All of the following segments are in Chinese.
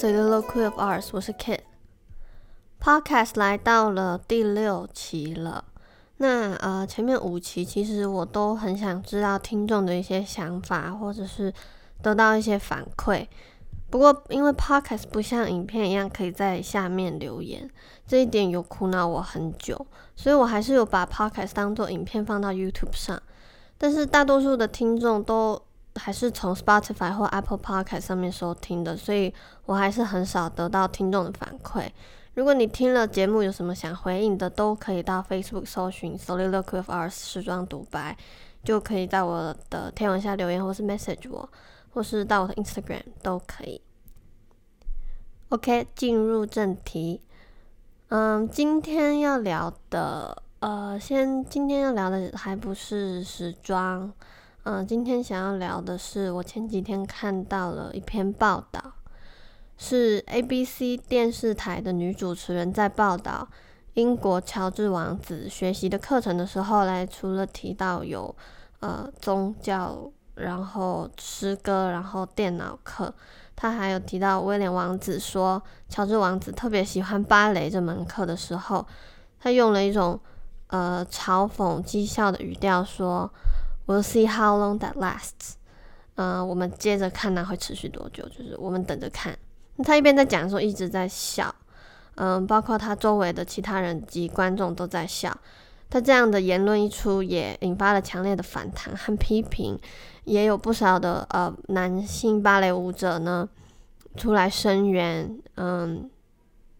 欢迎回到 Soliloquy of Ours，我是 Kit。Podcast 来到了第六期了。那呃，前面五期其实我都很想知道听众的一些想法，或者是得到一些反馈。不过因为 Podcast 不像影片一样可以在下面留言，这一点有苦恼我很久，所以我还是有把 Podcast 当做影片放到 YouTube 上。但是大多数的听众都还是从 Spotify 或 Apple Podcast 上面收听的，所以我还是很少得到听众的反馈。如果你听了节目有什么想回应的，都可以到 Facebook 搜寻 Soliloquy of Ours 时装独白，就可以在我的贴文下留言，或是 message 我，或是到我的 Instagram 都可以。OK，进入正题。嗯，今天要聊的，呃，先今天要聊的还不是时装，嗯，今天想要聊的是我前几天看到了一篇报道，是 ABC 电视台的女主持人在报道英国乔治王子学习的课程的时候，来除了提到有呃宗教，然后诗歌，然后电脑课，他还有提到威廉王子说乔治王子特别喜欢芭蕾这门课的时候，他用了一种呃嘲讽讥笑的语调说：“We'll see how long that lasts。”嗯，我们接着看那会持续多久，就是我们等着看。他一边在讲的时候一直在笑，嗯，包括他周围的其他人及观众都在笑。他这样的言论一出，也引发了强烈的反弹和批评，也有不少的呃男性芭蕾舞者呢出来声援，嗯，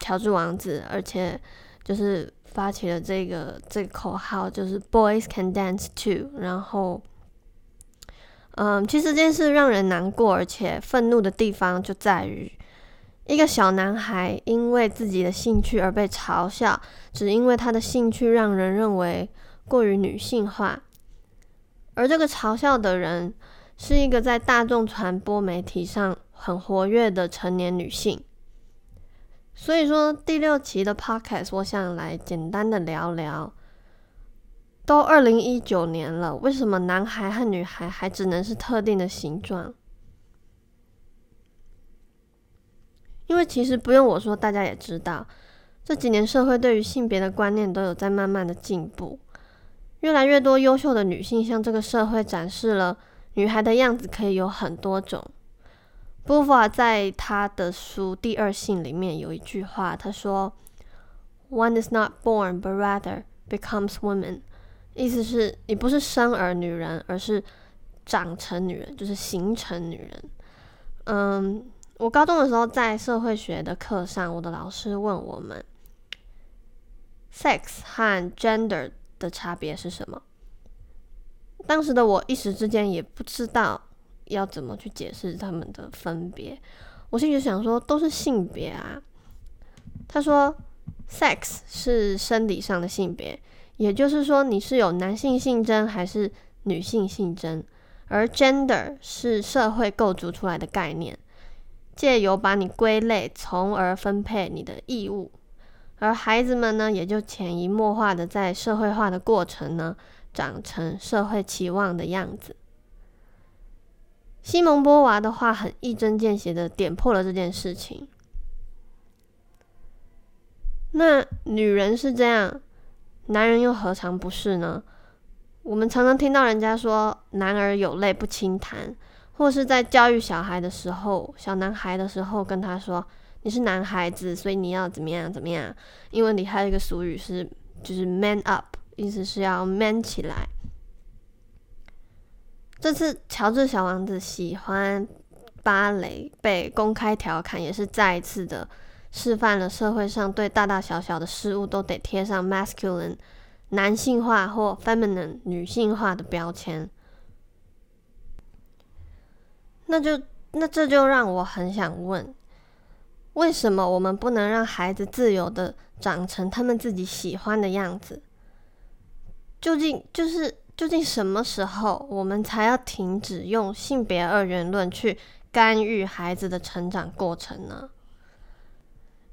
乔治王子，而且就是发起了这个这个口号，就是 “Boys can dance too”，然后。嗯，其实这件事让人难过，而且愤怒的地方就在于，一个小男孩因为自己的兴趣而被嘲笑，只因为他的兴趣让人认为过于女性化，而这个嘲笑的人是一个在大众传播媒体上很活跃的成年女性。所以说，第六期的 podcast，我想来简单的聊聊。都二零一九年了，为什么男孩和女孩还只能是特定的形状？因为其实不用我说，大家也知道，这几年社会对于性别的观念都有在慢慢的进步。越来越多优秀的女性向这个社会展示了女孩的样子可以有很多种。波伏娃在他的书《第二性》里面有一句话，他说：“One is not born, but rather becomes woman。”意思是你不是生而女人，而是长成女人，就是形成女人。嗯，我高中的时候在社会学的课上，我的老师问我们，sex 和 gender 的差别是什么？当时的我一时之间也不知道要怎么去解释他们的分别。我心里想说，都是性别啊。他说，sex 是生理上的性别。也就是说，你是有男性性征还是女性性征？而 gender 是社会构筑出来的概念，借由把你归类，从而分配你的义务。而孩子们呢，也就潜移默化的在社会化的过程呢，长成社会期望的样子。西蒙波娃的话很一针见血的点破了这件事情。那女人是这样。男人又何尝不是呢？我们常常听到人家说“男儿有泪不轻弹”，或是在教育小孩的时候，小男孩的时候跟他说：“你是男孩子，所以你要怎么样怎么样。”英文里还有一个俗语是，就是 “man up”，意思是要 man 起来。这次乔治小王子喜欢芭蕾被公开调侃，也是再一次的。示范了社会上对大大小小的事物都得贴上 masculine 男性化或 feminine 女性化的标签，那就那这就让我很想问，为什么我们不能让孩子自由的长成他们自己喜欢的样子？究竟就是究竟什么时候我们才要停止用性别二元论去干预孩子的成长过程呢？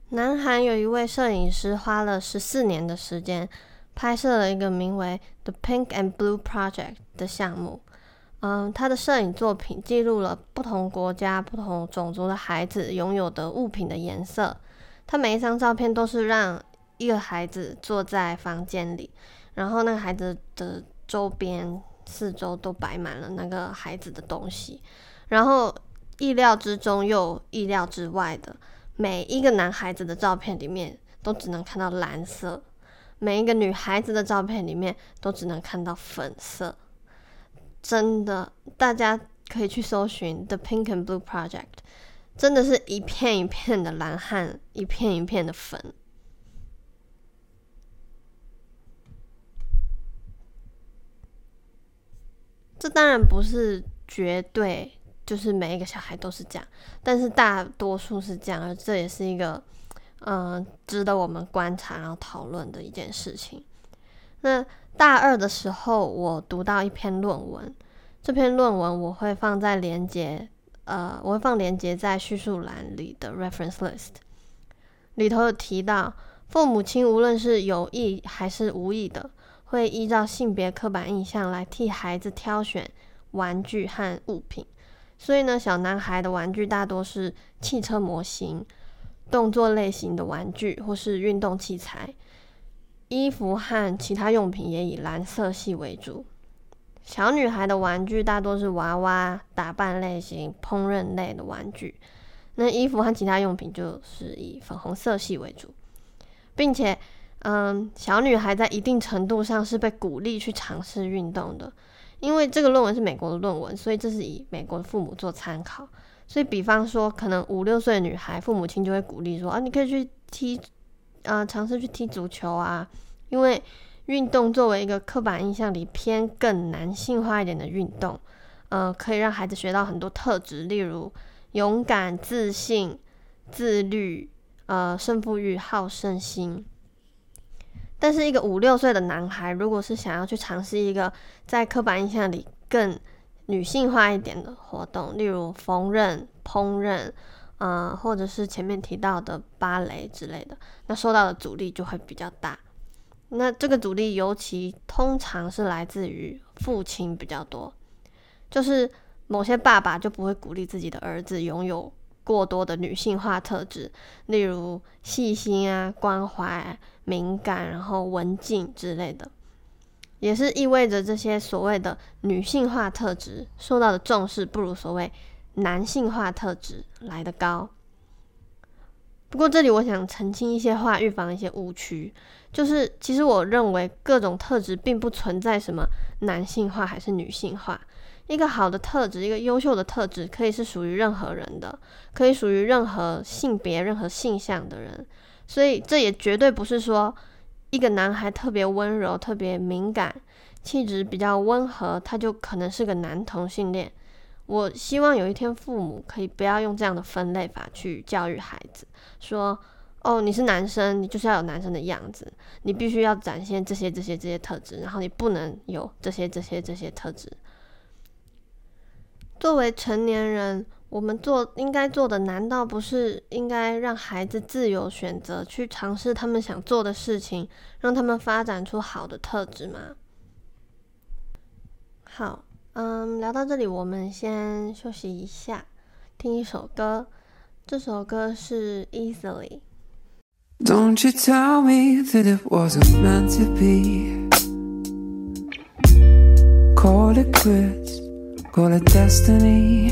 南韩有一位摄影师花了十四年的时间，拍摄了一个名为《The Pink and Blue Project》的项目。嗯，他的摄影作品记录了不同国家、不同种族的孩子拥有的物品的颜色。他每一张照片都是让一个孩子坐在房间里，然后那个孩子的周边四周都摆满了那个孩子的东西，然后意料之中又意料之外的。每一个男孩子的照片里面都只能看到蓝色，每一个女孩子的照片里面都只能看到粉色。真的，大家可以去搜寻 The Pink and Blue Project，真的是一片一片的蓝汉一片一片的粉。这当然不是绝对。就是每一个小孩都是这样，但是大多数是这样，而这也是一个嗯值得我们观察然后讨论的一件事情。那大二的时候，我读到一篇论文，这篇论文我会放在连接，呃，我会放连接在叙述栏里的 reference list 里头有提到，父母亲无论是有意还是无意的，会依照性别刻板印象来替孩子挑选玩具和物品。所以呢，小男孩的玩具大多是汽车模型、动作类型的玩具，或是运动器材。衣服和其他用品也以蓝色系为主。小女孩的玩具大多是娃娃、打扮类型、烹饪类的玩具。那衣服和其他用品就是以粉红色系为主，并且，嗯，小女孩在一定程度上是被鼓励去尝试运动的。因为这个论文是美国的论文，所以这是以美国的父母做参考。所以，比方说，可能五六岁的女孩，父母亲就会鼓励说：“啊，你可以去踢，呃，尝试去踢足球啊。”因为运动作为一个刻板印象里偏更男性化一点的运动，呃，可以让孩子学到很多特质，例如勇敢、自信、自律、呃，胜负欲、好胜心。但是，一个五六岁的男孩，如果是想要去尝试一个在刻板印象里更女性化一点的活动，例如缝纫、烹饪，啊，或者是前面提到的芭蕾之类的，那受到的阻力就会比较大。那这个阻力尤其通常是来自于父亲比较多，就是某些爸爸就不会鼓励自己的儿子拥有。过多的女性化特质，例如细心啊、关怀、敏感，然后文静之类的。也是意味着这些所谓的女性化特质受到的重视不如所谓男性化特质来得高。不过这里我想澄清一些话，预防一些误区，就是其实我认为各种特质并不存在什么男性化还是女性化。一个好的特质，一个优秀的特质，可以是属于任何人的，可以属于任何性别、任何性向的人。所以这也绝对不是说一个男孩特别温柔、特别敏感、气质比较温和，他就可能是个男同性恋。我希望有一天父母可以不要用这样的分类法去教育孩子，说哦，你是男生，你就是要有男生的样子，你必须要展现这些、这些、这些特质，然后你不能有这些、这些、这些特质。作为成年人，我们做应该做的，难道不是应该让孩子自由选择，去尝试他们想做的事情，让他们发展出好的特质吗？好，嗯，聊到这里，我们先休息一下，听一首歌。这首歌是《Easily》。Don't you tell me that it wasn't meant to be. Call it quits, call it destiny.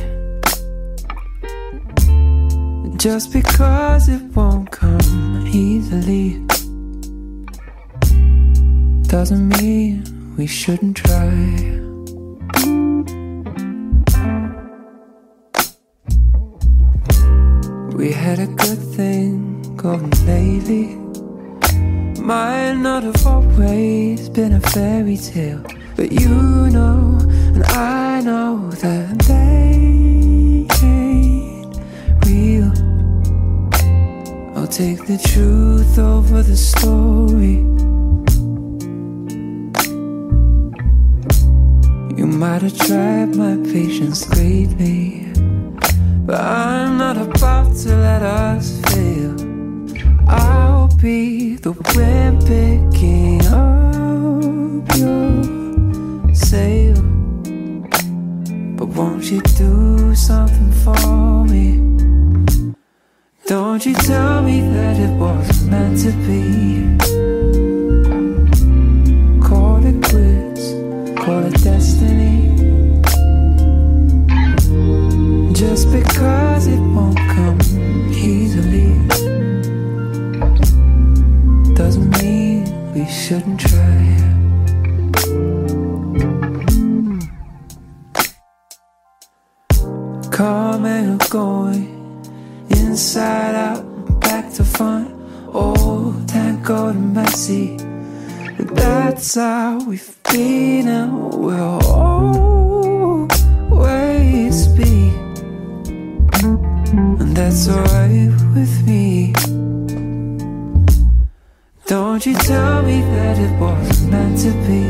Just because it won't come easily doesn't mean we shouldn't try. We had a good thing going lately. Might not have always been a fairy tale, but you know, and I know that they ain't real. I'll take the truth over the story. You might have tried my patience greatly. But I'm not about to let us fail. I'll be the wind picking up your sail. Won't you do something for me? Don't you tell me that it wasn't meant to be. Call it quits, call it destiny. Just because it won't come easily doesn't mean we shouldn't try. Messy. That's how we've been and we'll always be. And that's alright with me. Don't you tell me that it wasn't meant to be.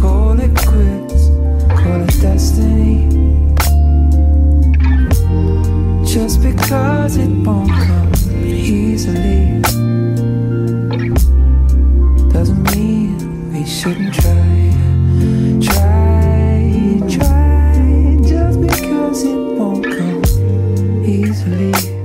Call it quits, call it destiny. Just because it won't come easily easily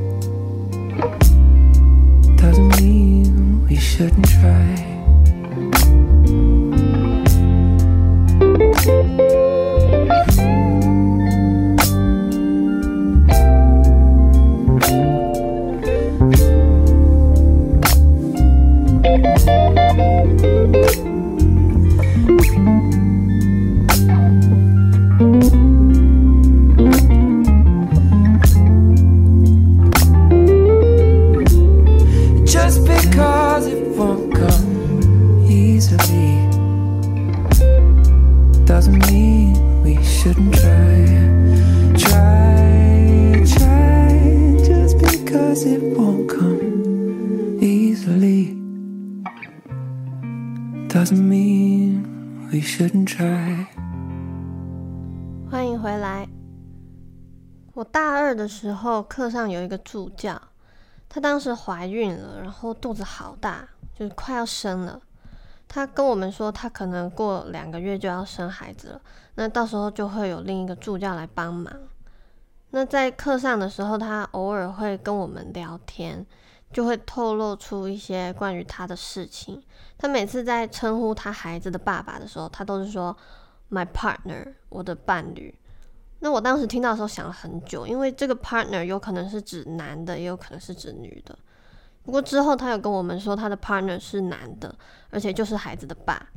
欢迎回来。我大二的时候，课上有一个助教，她当时怀孕了，然后肚子好大，就是快要生了。他跟我们说，他可能过两个月就要生孩子了，那到时候就会有另一个助教来帮忙。那在课上的时候，他偶尔会跟我们聊天，就会透露出一些关于他的事情。他每次在称呼他孩子的爸爸的时候，他都是说 “my partner”，我的伴侣。那我当时听到的时候想了很久，因为这个 partner 有可能是指男的，也有可能是指女的。不过之后他有跟我们说，他的 partner 是男的，而且就是孩子的爸。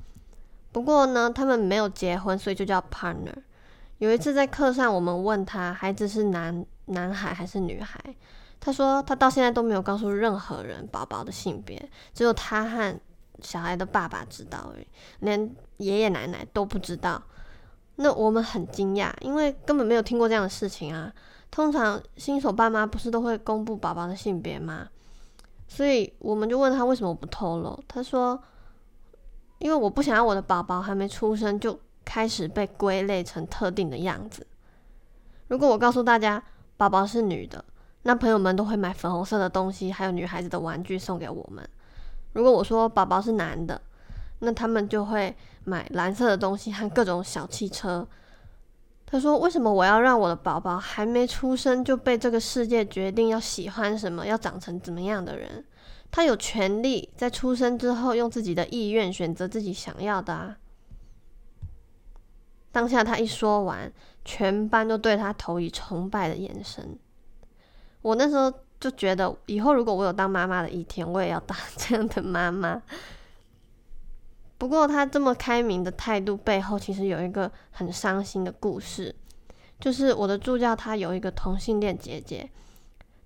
不过呢，他们没有结婚，所以就叫 partner。有一次在课上，我们问他孩子是男男孩还是女孩，他说他到现在都没有告诉任何人宝宝的性别，只有他和小孩的爸爸知道而已，连爷爷奶奶都不知道。那我们很惊讶，因为根本没有听过这样的事情啊。通常新手爸妈不是都会公布宝宝的性别吗？所以我们就问他为什么不透露。他说：“因为我不想要我的宝宝还没出生就开始被归类成特定的样子。如果我告诉大家宝宝是女的，那朋友们都会买粉红色的东西，还有女孩子的玩具送给我们。如果我说宝宝是男的，那他们就会。”买蓝色的东西和各种小汽车。他说：“为什么我要让我的宝宝还没出生就被这个世界决定要喜欢什么，要长成怎么样的人？他有权利在出生之后用自己的意愿选择自己想要的啊！”当下他一说完，全班都对他投以崇拜的眼神。我那时候就觉得，以后如果我有当妈妈的一天，我也要当 这样的妈妈。不过，他这么开明的态度背后，其实有一个很伤心的故事。就是我的助教，他有一个同性恋姐姐，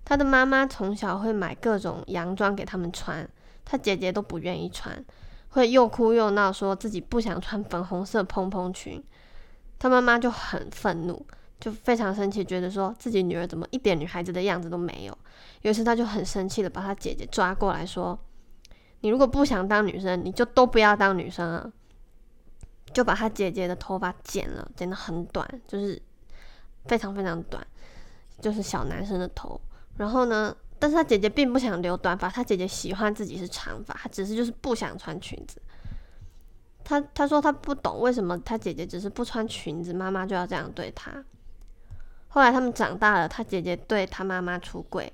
他的妈妈从小会买各种洋装给他们穿，他姐姐都不愿意穿，会又哭又闹，说自己不想穿粉红色蓬蓬裙。他妈妈就很愤怒，就非常生气，觉得说自己女儿怎么一点女孩子的样子都没有。有一次，他就很生气的把他姐姐抓过来说。你如果不想当女生，你就都不要当女生啊！就把他姐姐的头发剪了，剪得很短，就是非常非常短，就是小男生的头。然后呢，但是他姐姐并不想留短发，他姐姐喜欢自己是长发，他只是就是不想穿裙子。他他说他不懂为什么他姐姐只是不穿裙子，妈妈就要这样对他。后来他们长大了，他姐姐对他妈妈出柜，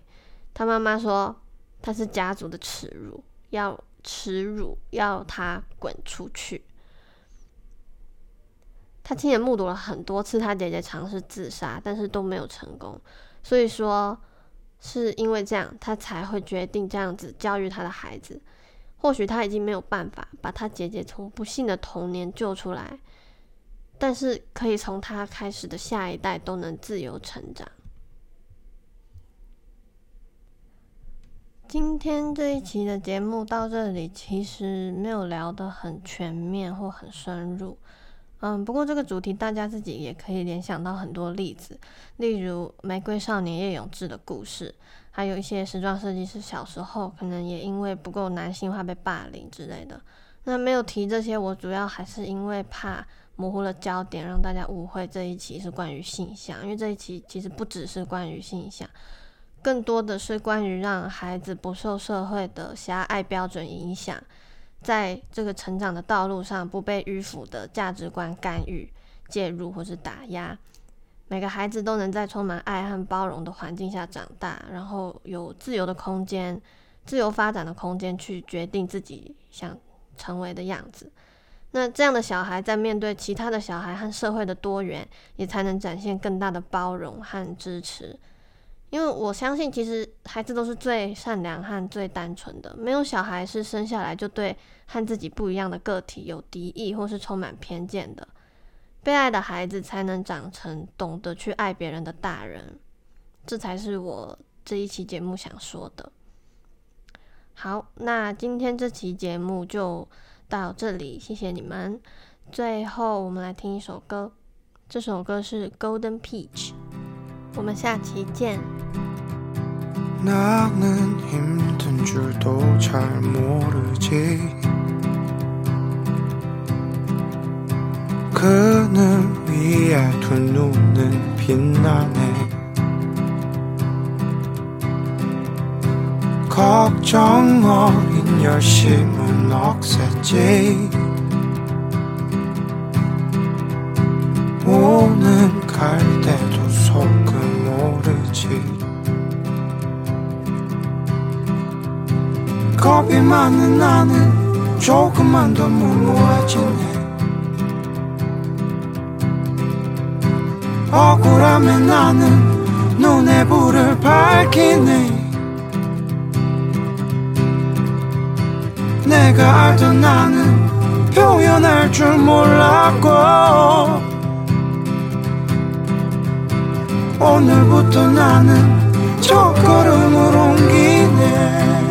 他妈妈说他是家族的耻辱。要耻辱，要他滚出去。他亲眼目睹了很多次他姐姐尝试自杀，但是都没有成功。所以说，是因为这样，他才会决定这样子教育他的孩子。或许他已经没有办法把他姐姐从不幸的童年救出来，但是可以从他开始的下一代都能自由成长。今天这一期的节目到这里，其实没有聊得很全面或很深入。嗯，不过这个主题大家自己也可以联想到很多例子，例如《玫瑰少年叶永志》的故事，还有一些时装设计师小时候可能也因为不够男性化被霸凌之类的。那没有提这些，我主要还是因为怕模糊了焦点，让大家误会这一期是关于性向，因为这一期其实不只是关于性向。更多的是关于让孩子不受社会的狭隘标准影响，在这个成长的道路上不被迂腐的价值观干预、介入或是打压。每个孩子都能在充满爱和包容的环境下长大，然后有自由的空间、自由发展的空间去决定自己想成为的样子。那这样的小孩在面对其他的小孩和社会的多元，也才能展现更大的包容和支持。因为我相信，其实孩子都是最善良和最单纯的，没有小孩是生下来就对和自己不一样的个体有敌意或是充满偏见的。被爱的孩子才能长成懂得去爱别人的大人，这才是我这一期节目想说的。好，那今天这期节目就到这里，谢谢你们。最后，我们来听一首歌，这首歌是《Golden Peach》。我们下期见。 나는 힘든 줄도 잘 모르지 그늘 위에 두 눈은 빛나네 걱정 어린 열심은 억셌지 오는 갈 때도 속 은 모르지 많은 나는 조금만 더 무모해지네. 억울함에 나는 눈에 불을 밝히네. 내가 알던 나는 표현할 줄 몰랐고 오늘부터 나는 첫걸음을 옮기네